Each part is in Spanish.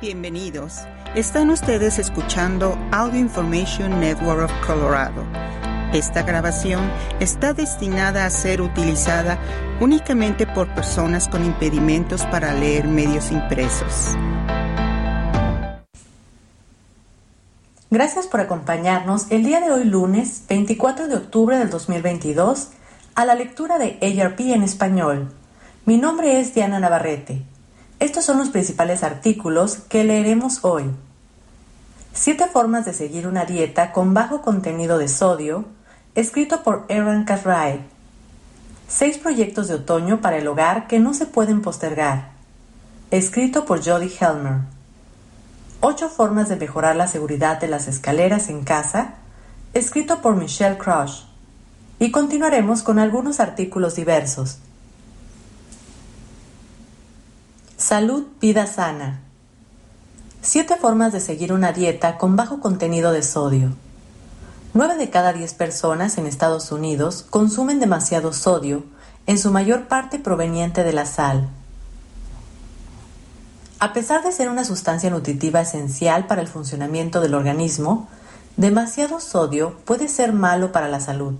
Bienvenidos. Están ustedes escuchando Audio Information Network of Colorado. Esta grabación está destinada a ser utilizada únicamente por personas con impedimentos para leer medios impresos. Gracias por acompañarnos el día de hoy lunes 24 de octubre del 2022 a la lectura de ARP en español. Mi nombre es Diana Navarrete. Estos son los principales artículos que leeremos hoy. Siete formas de seguir una dieta con bajo contenido de sodio, escrito por Aaron Cartwright. Seis proyectos de otoño para el hogar que no se pueden postergar, escrito por Jody Helmer. Ocho formas de mejorar la seguridad de las escaleras en casa, escrito por Michelle Crush. Y continuaremos con algunos artículos diversos. Salud, vida sana. Siete formas de seguir una dieta con bajo contenido de sodio. Nueve de cada diez personas en Estados Unidos consumen demasiado sodio, en su mayor parte proveniente de la sal. A pesar de ser una sustancia nutritiva esencial para el funcionamiento del organismo, demasiado sodio puede ser malo para la salud,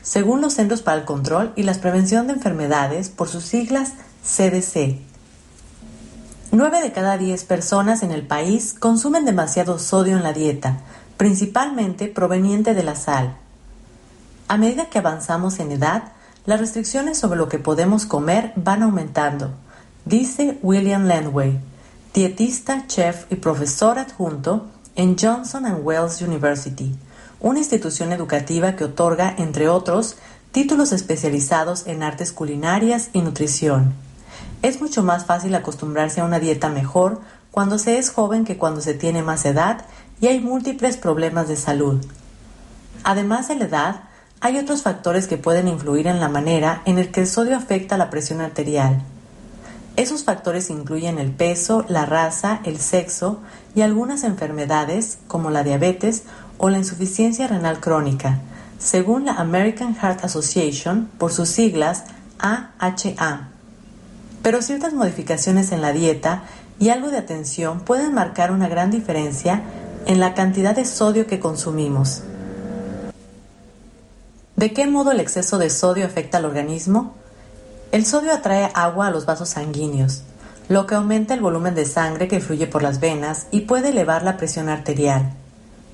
según los Centros para el Control y la Prevención de Enfermedades por sus siglas CDC. 9 de cada 10 personas en el país consumen demasiado sodio en la dieta, principalmente proveniente de la sal. A medida que avanzamos en edad, las restricciones sobre lo que podemos comer van aumentando, dice William Landway, dietista, chef y profesor adjunto en Johnson ⁇ Wales University, una institución educativa que otorga, entre otros, títulos especializados en artes culinarias y nutrición. Es mucho más fácil acostumbrarse a una dieta mejor cuando se es joven que cuando se tiene más edad y hay múltiples problemas de salud. Además de la edad, hay otros factores que pueden influir en la manera en el que el sodio afecta la presión arterial. Esos factores incluyen el peso, la raza, el sexo y algunas enfermedades como la diabetes o la insuficiencia renal crónica, según la American Heart Association por sus siglas AHA pero ciertas modificaciones en la dieta y algo de atención pueden marcar una gran diferencia en la cantidad de sodio que consumimos. ¿De qué modo el exceso de sodio afecta al organismo? El sodio atrae agua a los vasos sanguíneos, lo que aumenta el volumen de sangre que fluye por las venas y puede elevar la presión arterial.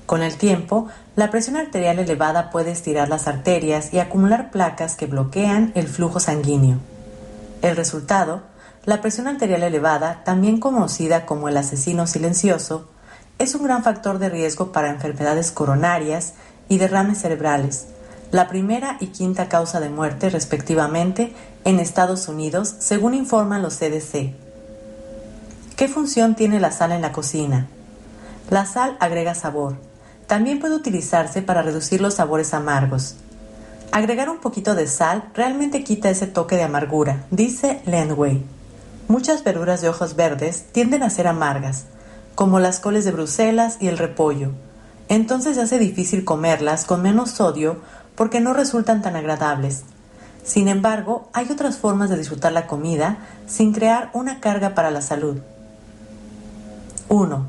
Con el tiempo, la presión arterial elevada puede estirar las arterias y acumular placas que bloquean el flujo sanguíneo. El resultado, la presión arterial elevada, también conocida como el asesino silencioso, es un gran factor de riesgo para enfermedades coronarias y derrames cerebrales, la primera y quinta causa de muerte respectivamente en Estados Unidos, según informan los CDC. ¿Qué función tiene la sal en la cocina? La sal agrega sabor. También puede utilizarse para reducir los sabores amargos. Agregar un poquito de sal realmente quita ese toque de amargura, dice Landway. Muchas verduras de hojas verdes tienden a ser amargas, como las coles de Bruselas y el repollo. Entonces hace difícil comerlas con menos sodio porque no resultan tan agradables. Sin embargo, hay otras formas de disfrutar la comida sin crear una carga para la salud. 1.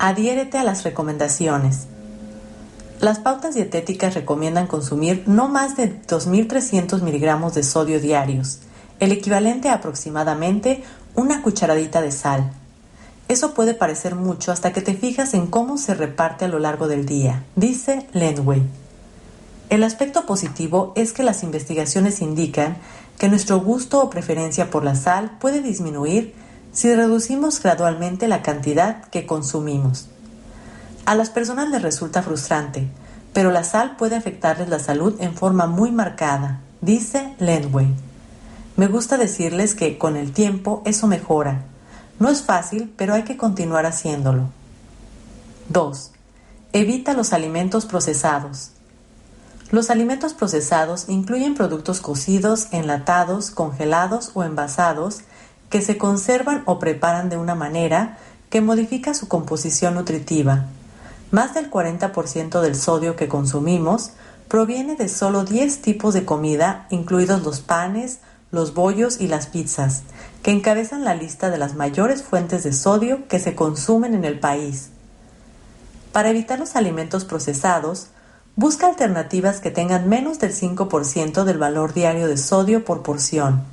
Adhiérete a las recomendaciones. Las pautas dietéticas recomiendan consumir no más de 2.300 miligramos de sodio diarios, el equivalente a aproximadamente una cucharadita de sal. Eso puede parecer mucho hasta que te fijas en cómo se reparte a lo largo del día, dice Lenway. El aspecto positivo es que las investigaciones indican que nuestro gusto o preferencia por la sal puede disminuir si reducimos gradualmente la cantidad que consumimos. A las personas les resulta frustrante, pero la sal puede afectarles la salud en forma muy marcada, dice Lenway. Me gusta decirles que con el tiempo eso mejora. No es fácil, pero hay que continuar haciéndolo. 2. Evita los alimentos procesados. Los alimentos procesados incluyen productos cocidos, enlatados, congelados o envasados que se conservan o preparan de una manera que modifica su composición nutritiva, más del 40% del sodio que consumimos proviene de solo 10 tipos de comida, incluidos los panes, los bollos y las pizzas, que encabezan la lista de las mayores fuentes de sodio que se consumen en el país. Para evitar los alimentos procesados, busca alternativas que tengan menos del 5% del valor diario de sodio por porción.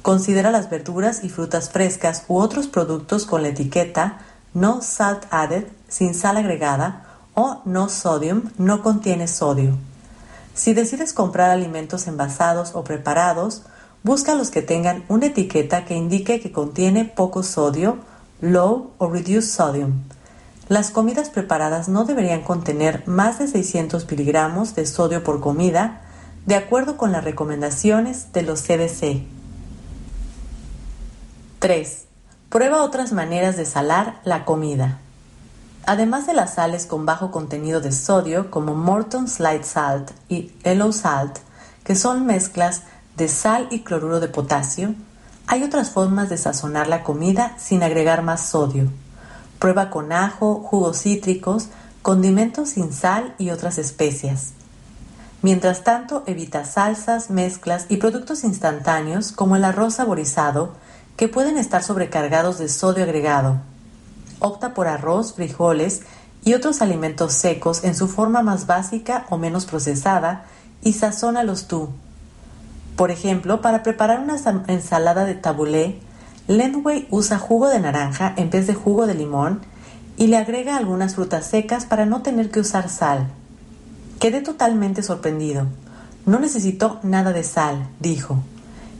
Considera las verduras y frutas frescas u otros productos con la etiqueta No Salt Added, sin sal agregada, o No Sodium, no contiene sodio. Si decides comprar alimentos envasados o preparados, Busca los que tengan una etiqueta que indique que contiene poco sodio, low o reduced sodium. Las comidas preparadas no deberían contener más de 600 miligramos de sodio por comida, de acuerdo con las recomendaciones de los CDC. 3. Prueba otras maneras de salar la comida. Además de las sales con bajo contenido de sodio como Morton's Light Salt y Elo Salt, que son mezclas de sal y cloruro de potasio, hay otras formas de sazonar la comida sin agregar más sodio. Prueba con ajo, jugos cítricos, condimentos sin sal y otras especias. Mientras tanto, evita salsas, mezclas y productos instantáneos como el arroz saborizado que pueden estar sobrecargados de sodio agregado. Opta por arroz, frijoles y otros alimentos secos en su forma más básica o menos procesada y sazónalos tú, por ejemplo, para preparar una ensalada de tabulé, Lenway usa jugo de naranja en vez de jugo de limón y le agrega algunas frutas secas para no tener que usar sal. Quedé totalmente sorprendido. No necesito nada de sal, dijo.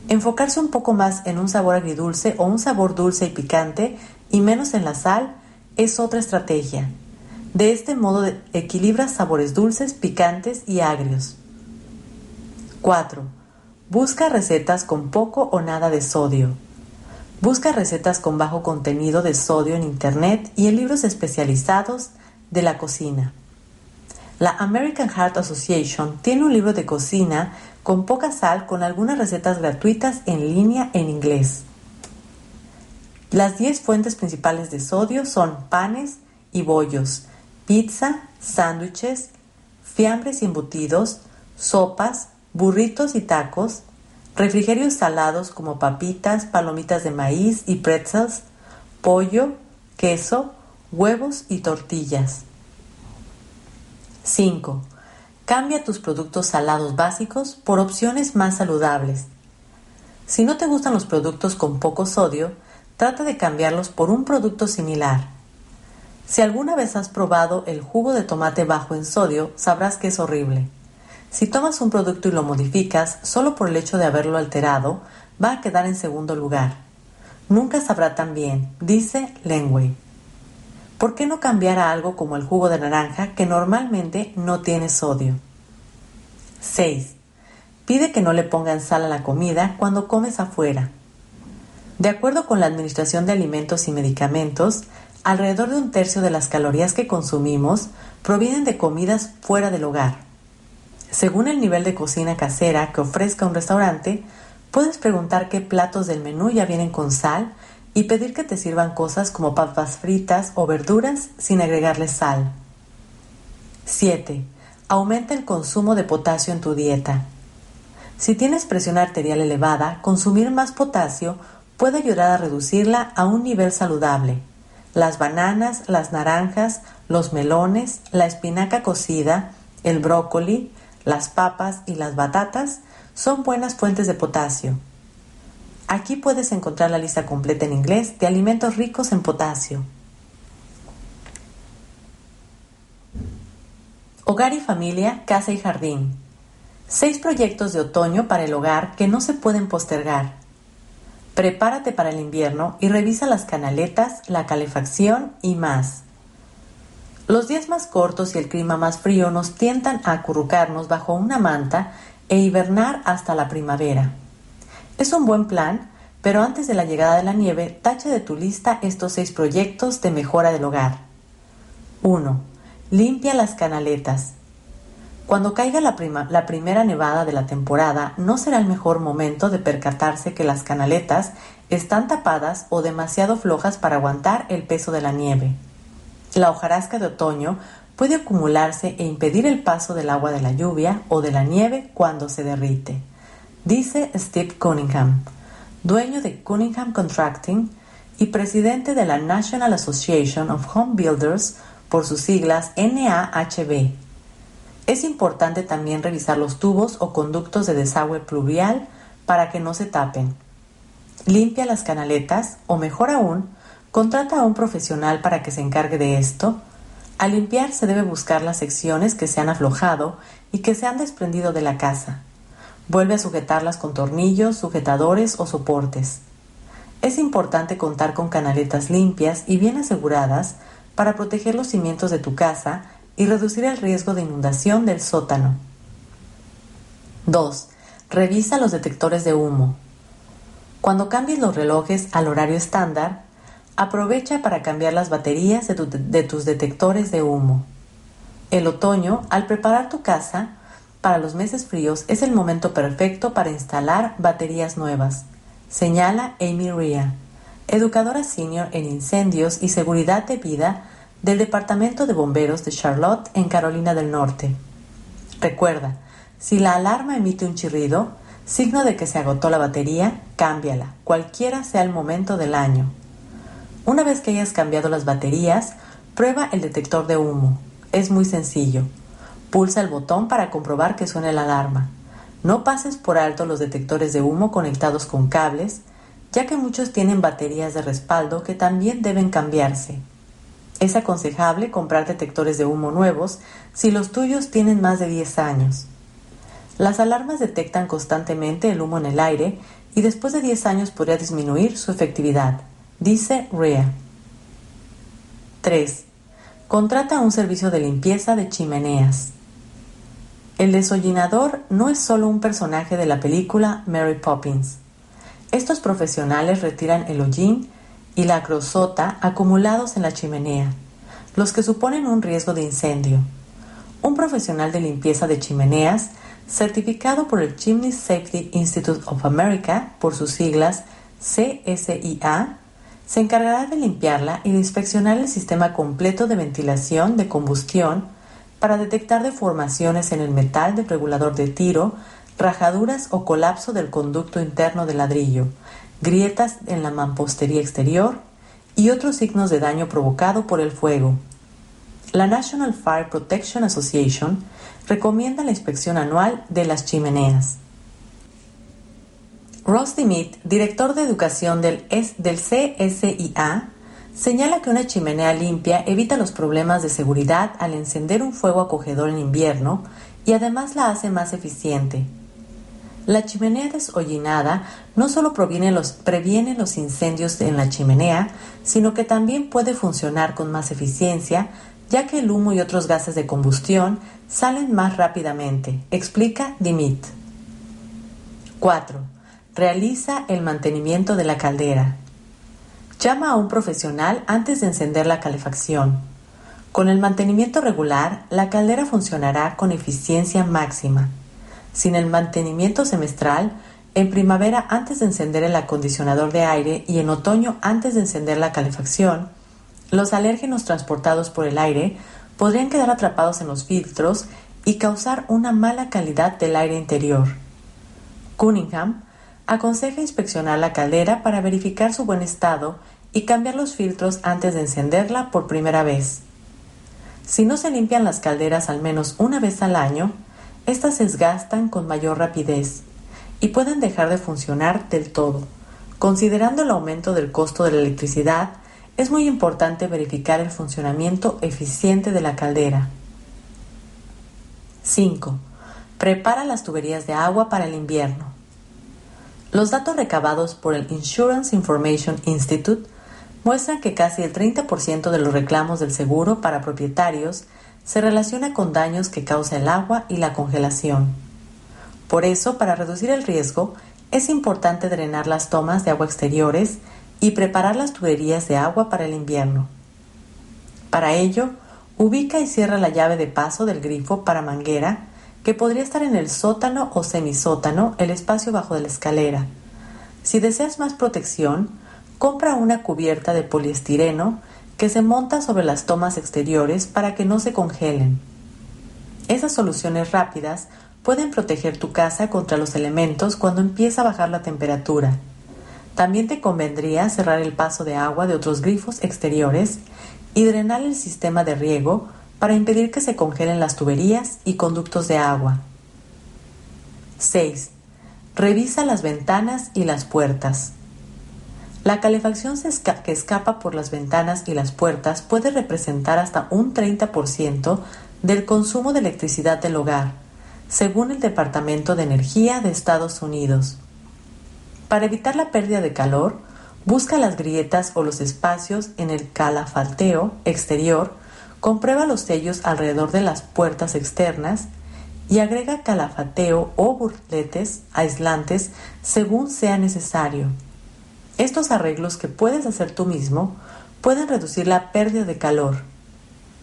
Enfocarse un poco más en un sabor agridulce o un sabor dulce y picante y menos en la sal es otra estrategia. De este modo equilibras sabores dulces, picantes y agrios. 4. Busca recetas con poco o nada de sodio. Busca recetas con bajo contenido de sodio en Internet y en libros especializados de la cocina. La American Heart Association tiene un libro de cocina con poca sal con algunas recetas gratuitas en línea en inglés. Las 10 fuentes principales de sodio son panes y bollos, pizza, sándwiches, fiambres y embutidos, sopas, burritos y tacos, refrigerios salados como papitas, palomitas de maíz y pretzels, pollo, queso, huevos y tortillas. 5. Cambia tus productos salados básicos por opciones más saludables. Si no te gustan los productos con poco sodio, trata de cambiarlos por un producto similar. Si alguna vez has probado el jugo de tomate bajo en sodio, sabrás que es horrible. Si tomas un producto y lo modificas solo por el hecho de haberlo alterado, va a quedar en segundo lugar. Nunca sabrá tan bien, dice Lenway. ¿Por qué no cambiar a algo como el jugo de naranja que normalmente no tiene sodio? 6. Pide que no le pongan sal a la comida cuando comes afuera. De acuerdo con la Administración de Alimentos y Medicamentos, alrededor de un tercio de las calorías que consumimos provienen de comidas fuera del hogar. Según el nivel de cocina casera que ofrezca un restaurante, puedes preguntar qué platos del menú ya vienen con sal y pedir que te sirvan cosas como papas fritas o verduras sin agregarle sal. 7. Aumenta el consumo de potasio en tu dieta. Si tienes presión arterial elevada, consumir más potasio puede ayudar a reducirla a un nivel saludable. Las bananas, las naranjas, los melones, la espinaca cocida, el brócoli, las papas y las batatas son buenas fuentes de potasio. Aquí puedes encontrar la lista completa en inglés de alimentos ricos en potasio. Hogar y familia, casa y jardín. Seis proyectos de otoño para el hogar que no se pueden postergar. Prepárate para el invierno y revisa las canaletas, la calefacción y más. Los días más cortos y el clima más frío nos tientan a acurrucarnos bajo una manta e hibernar hasta la primavera. Es un buen plan, pero antes de la llegada de la nieve, tacha de tu lista estos seis proyectos de mejora del hogar. 1. Limpia las canaletas. Cuando caiga la, primera nevada de la temporada, no será el mejor momento de percatarse que las canaletas están tapadas o demasiado flojas para aguantar el peso de la nieve. La hojarasca de otoño puede acumularse e impedir el paso del agua de la lluvia o de la nieve cuando se derrite. dice Steve Cunningham, dueño de Cunningham Contracting y presidente de la National Association of Home Builders por sus siglas NAHB. Es importante también revisar los tubos o conductos de desagüe pluvial para que no se tapen. Limpia las canaletas o mejor aún, contrata a un profesional para que se encargue de esto. Al limpiar se debe buscar las secciones que se han aflojado y que se han desprendido de la casa. Vuelve a sujetarlas con tornillos, sujetadores o soportes. Es importante contar con canaletas limpias y bien aseguradas para proteger los cimientos de tu casa y reducir el riesgo de inundación del sótano. 2. Revisa los detectores de humo. Cuando cambies los relojes al horario estándar, aprovecha para cambiar las baterías de, de, tus detectores de humo. El otoño, al preparar tu casa para los meses fríos, es el momento perfecto para instalar baterías nuevas, señala Amy Ria educadora senior en incendios y seguridad de vida del Departamento de Bomberos de Charlotte en Carolina del Norte. Recuerda, si la alarma emite un chirrido, signo de que se agotó la batería, cámbiala, cualquiera sea el momento del año. Una vez que hayas cambiado las baterías, prueba el detector de humo. Es muy sencillo. Pulsa el botón para comprobar que suene la alarma. No pases por alto los detectores de humo conectados con cables, ya que muchos tienen baterías de respaldo que también deben cambiarse. Es aconsejable comprar detectores de humo nuevos si los tuyos tienen más de 10 años. Las alarmas detectan constantemente el humo en el aire y después de 10 años podría disminuir su efectividad, dice REA. 3. Contrata un servicio de limpieza de chimeneas. El desollinador no es solo un personaje de la película Mary Poppins. Estos profesionales retiran el hollín y la crosota acumulados en la chimenea, los que suponen un riesgo de incendio. Un profesional de limpieza de chimeneas, certificado por el Chimney Safety Institute of America, por sus siglas CSIA, se encargará de limpiarla y de inspeccionar el sistema completo de ventilación de combustión para detectar deformaciones en el metal del regulador de tiro rajaduras o colapso del conducto interno del ladrillo, grietas en la mampostería exterior y otros signos de daño provocado por el fuego. La National Fire Protection Association recomienda la inspección anual de las chimeneas. Ross Dimit, director de educación del, del CSIA, señala que una chimenea limpia evita los problemas de seguridad al encender un fuego acogedor en invierno y además la hace más eficiente. La chimenea deshollinada no solo previene los incendios en la chimenea, sino que también puede funcionar con más eficiencia, ya que el humo y otros gases de combustión salen más rápidamente, explica Dimit. 4. Realiza el mantenimiento de la caldera. Llama a un profesional antes de encender la calefacción. Con el mantenimiento regular, la caldera funcionará con eficiencia máxima. Sin el mantenimiento semestral, en primavera antes de encender el acondicionador de aire y en otoño antes de encender la calefacción, los alérgenos transportados por el aire podrían quedar atrapados en los filtros y causar una mala calidad del aire interior. Cunningham aconseja inspeccionar la caldera para verificar su buen estado y cambiar los filtros antes de encenderla por primera vez. Si no se limpian las calderas al menos una vez al año, estas se desgastan con mayor rapidez y pueden dejar de funcionar del todo. Considerando el aumento del costo de la electricidad, es muy importante verificar el funcionamiento eficiente de la caldera. 5. Prepara las tuberías de agua para el invierno. Los datos recabados por el Insurance Information Institute muestran que casi el 30% de los reclamos del seguro para propietarios se relaciona con daños que causa el agua y la congelación. Por eso, para reducir el riesgo, es importante drenar las tomas de agua exteriores y preparar las tuberías de agua para el invierno. Para ello, ubica y cierra la llave de paso del grifo para manguera que podría estar en el sótano o semisótano, el espacio bajo de la escalera. Si deseas más protección, compra una cubierta de poliestireno que se monta sobre las tomas exteriores para que no se congelen. Esas soluciones rápidas pueden proteger tu casa contra los elementos cuando empieza a bajar la temperatura. También te convendría cerrar el paso de agua de otros grifos exteriores y drenar el sistema de riego para impedir que se congelen las tuberías y conductos de agua. 6. Revisa las ventanas y las puertas. La calefacción que escapa por las ventanas y las puertas puede representar hasta un 30% del consumo de electricidad del hogar, según el Departamento de Energía de Estados Unidos. Para evitar la pérdida de calor, busca las grietas o los espacios en el calafalteo exterior, comprueba los sellos alrededor de las puertas externas y agrega calafateo o burletes aislantes según sea necesario. Estos arreglos que puedes hacer tú mismo pueden reducir la pérdida de calor.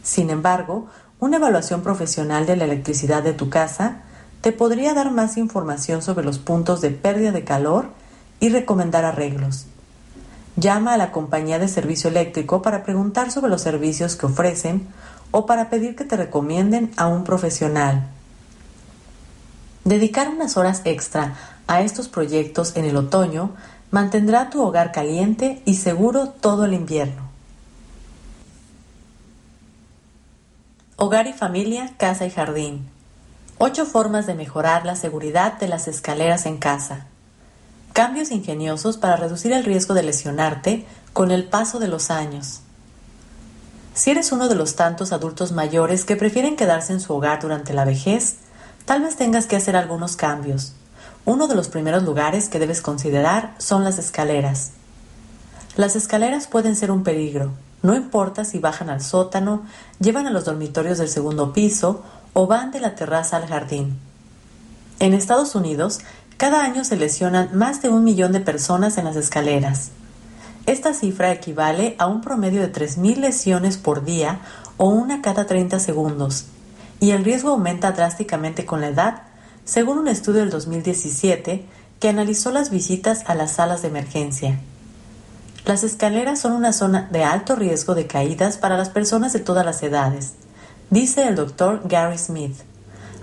Sin embargo, una evaluación profesional de la electricidad de tu casa te podría dar más información sobre los puntos de pérdida de calor y recomendar arreglos. Llama a la compañía de servicio eléctrico para preguntar sobre los servicios que ofrecen o para pedir que te recomienden a un profesional. Dedicar unas horas extra a estos proyectos en el otoño mantendrá tu hogar caliente y seguro todo el invierno. Hogar y familia, casa y jardín. Ocho formas de mejorar la seguridad de las escaleras en casa. Cambios ingeniosos para reducir el riesgo de lesionarte con el paso de los años. Si eres uno de los tantos adultos mayores que prefieren quedarse en su hogar durante la vejez, tal vez tengas que hacer algunos cambios. Uno de los primeros lugares que debes considerar son las escaleras. Las escaleras pueden ser un peligro, no importa si bajan al sótano, llevan a los dormitorios del segundo piso o van de la terraza al jardín. En Estados Unidos, cada año se lesionan más de un millón de personas en las escaleras. Esta cifra equivale a un promedio de 3.000 lesiones por día o una cada 30 segundos, y el riesgo aumenta drásticamente con la edad según un estudio del 2017 que analizó las visitas a las salas de emergencia. Las escaleras son una zona de alto riesgo de caídas para las personas de todas las edades, dice el doctor Gary Smith,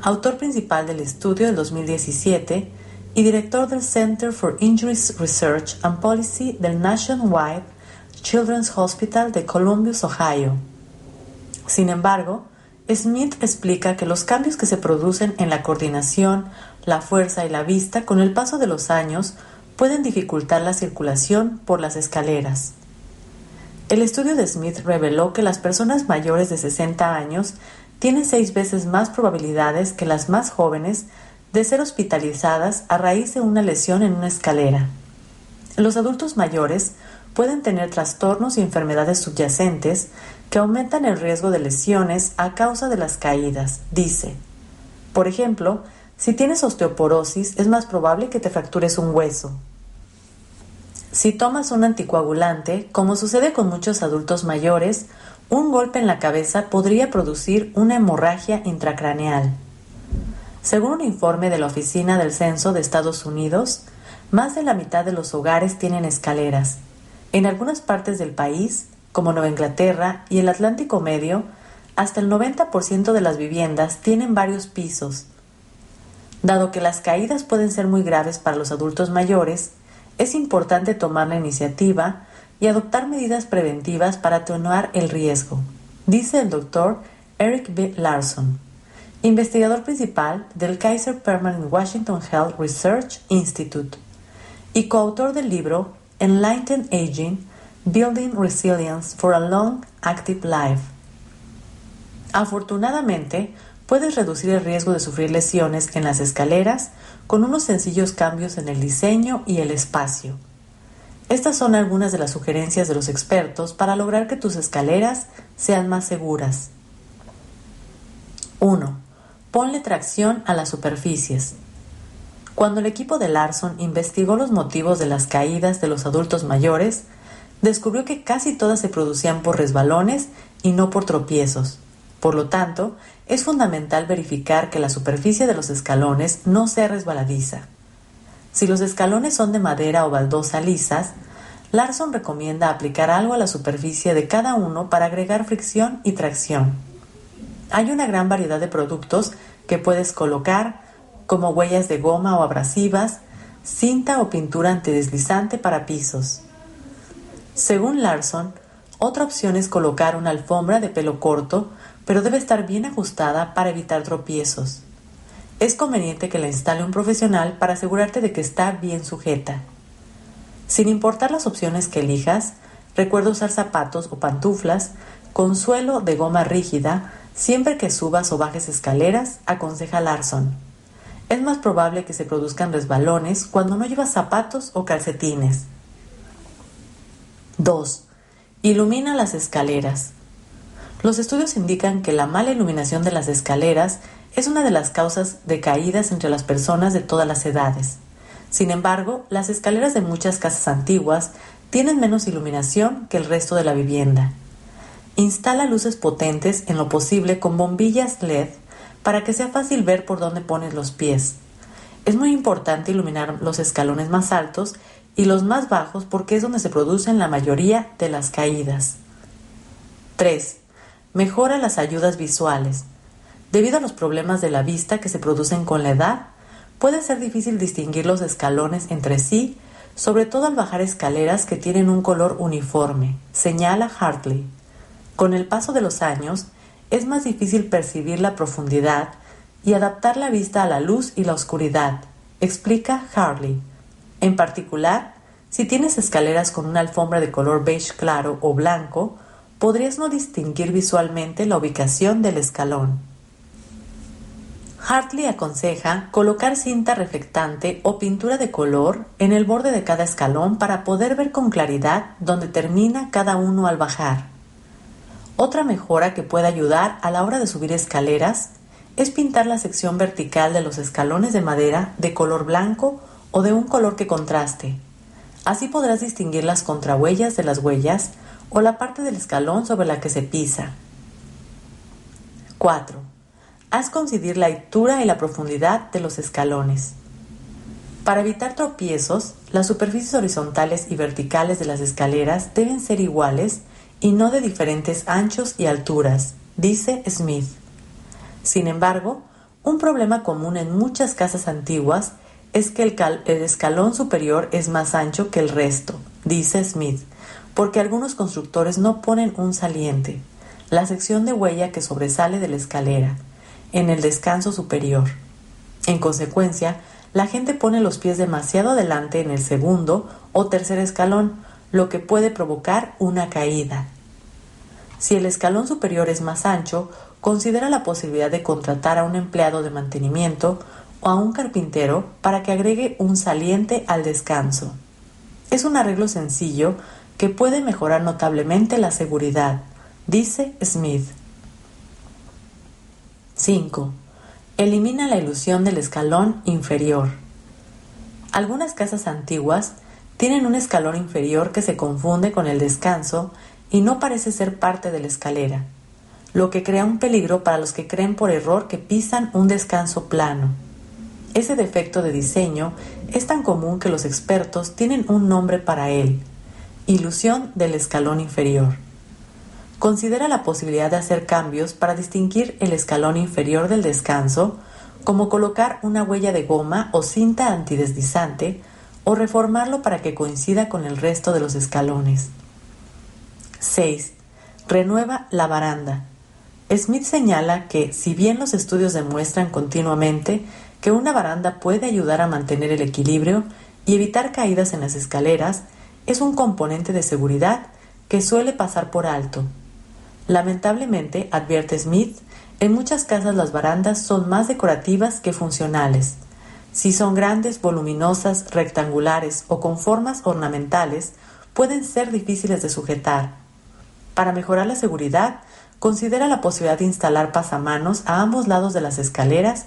autor principal del estudio del 2017 y director del Center for Injuries Research and Policy del Nationwide Children's Hospital de Columbus, Ohio. Sin embargo, Smith explica que los cambios que se producen en la coordinación, la fuerza y la vista con el paso de los años pueden dificultar la circulación por las escaleras. El estudio de Smith reveló que las personas mayores de 60 años tienen seis veces más probabilidades que las más jóvenes de ser hospitalizadas a raíz de una lesión en una escalera. Los adultos mayores pueden tener trastornos y enfermedades subyacentes que aumentan el riesgo de lesiones a causa de las caídas, dice. Por ejemplo, si tienes osteoporosis es más probable que te fractures un hueso. Si tomas un anticoagulante, como sucede con muchos adultos mayores, un golpe en la cabeza podría producir una hemorragia intracraneal. Según un informe de la Oficina del Censo de Estados Unidos, más de la mitad de los hogares tienen escaleras. En algunas partes del país, como Nueva Inglaterra y el Atlántico Medio, hasta el 90% de las viviendas tienen varios pisos. Dado que las caídas pueden ser muy graves para los adultos mayores, es importante tomar la iniciativa y adoptar medidas preventivas para atenuar el riesgo, dice el doctor Eric B. Larson, investigador principal del Kaiser Permanente Washington Health Research Institute y coautor del libro Enlightened Aging Building Resilience for a Long Active Life. Afortunadamente, puedes reducir el riesgo de sufrir lesiones en las escaleras con unos sencillos cambios en el diseño y el espacio. Estas son algunas de las sugerencias de los expertos para lograr que tus escaleras sean más seguras. 1. Ponle tracción a las superficies. Cuando el equipo de Larson investigó los motivos de las caídas de los adultos mayores, descubrió que casi todas se producían por resbalones y no por tropiezos. Por lo tanto, es fundamental verificar que la superficie de los escalones no sea resbaladiza. Si los escalones son de madera o baldosa lisas, Larson recomienda aplicar algo a la superficie de cada uno para agregar fricción y tracción. Hay una gran variedad de productos que puedes colocar como huellas de goma o abrasivas, cinta o pintura antideslizante para pisos. Según Larson, otra opción es colocar una alfombra de pelo corto, pero debe estar bien ajustada para evitar tropiezos. Es conveniente que la instale un profesional para asegurarte de que está bien sujeta. Sin importar las opciones que elijas, recuerda usar zapatos o pantuflas con suelo de goma rígida siempre que subas o bajes escaleras, aconseja Larson. Es más probable que se produzcan resbalones cuando no llevas zapatos o calcetines. 2. Ilumina las escaleras. Los estudios indican que la mala iluminación de las escaleras es una de las causas de caídas entre las personas de todas las edades. Sin embargo, las escaleras de muchas casas antiguas tienen menos iluminación que el resto de la vivienda. Instala luces potentes en lo posible con bombillas LED para que sea fácil ver por dónde pones los pies. Es muy importante iluminar los escalones más altos y los más bajos porque es donde se producen la mayoría de las caídas. 3. Mejora las ayudas visuales. Debido a los problemas de la vista que se producen con la edad, puede ser difícil distinguir los escalones entre sí, sobre todo al bajar escaleras que tienen un color uniforme, señala Hartley. Con el paso de los años, es más difícil percibir la profundidad y adaptar la vista a la luz y la oscuridad, explica Hartley. En particular, si tienes escaleras con una alfombra de color beige claro o blanco, podrías no distinguir visualmente la ubicación del escalón. Hartley aconseja colocar cinta reflectante o pintura de color en el borde de cada escalón para poder ver con claridad dónde termina cada uno al bajar. Otra mejora que puede ayudar a la hora de subir escaleras es pintar la sección vertical de los escalones de madera de color blanco o de un color que contraste. Así podrás distinguir las contrahuellas de las huellas o la parte del escalón sobre la que se pisa. 4. Haz coincidir la altura y la profundidad de los escalones. Para evitar tropiezos, las superficies horizontales y verticales de las escaleras deben ser iguales y no de diferentes anchos y alturas, dice Smith. Sin embargo, un problema común en muchas casas antiguas es que el, escalón superior es más ancho que el resto, dice Smith, porque algunos constructores no ponen un saliente, la sección de huella que sobresale de la escalera, en el descanso superior. En consecuencia, la gente pone los pies demasiado adelante en el segundo o tercer escalón, lo que puede provocar una caída. Si el escalón superior es más ancho, considera la posibilidad de contratar a un empleado de mantenimiento o a un carpintero para que agregue un saliente al descanso. Es un arreglo sencillo que puede mejorar notablemente la seguridad, dice Smith. 5. Elimina la ilusión del escalón inferior. Algunas casas antiguas tienen un escalón inferior que se confunde con el descanso y no parece ser parte de la escalera, lo que crea un peligro para los que creen por error que pisan un descanso plano. Ese defecto de diseño es tan común que los expertos tienen un nombre para él, ilusión del escalón inferior. Considera la posibilidad de hacer cambios para distinguir el escalón inferior del descanso, como colocar una huella de goma o cinta antideslizante o reformarlo para que coincida con el resto de los escalones. 6. Renueva la baranda. Smith señala que, si bien los estudios demuestran continuamente que una baranda puede ayudar a mantener el equilibrio y evitar caídas en las escaleras es un componente de seguridad que suele pasar por alto. Lamentablemente, advierte Smith, en muchas casas las barandas son más decorativas que funcionales. Si son grandes, voluminosas, rectangulares o con formas ornamentales, pueden ser difíciles de sujetar. Para mejorar la seguridad, considera la posibilidad de instalar pasamanos a ambos lados de las escaleras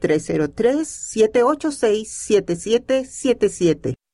303-786-7777.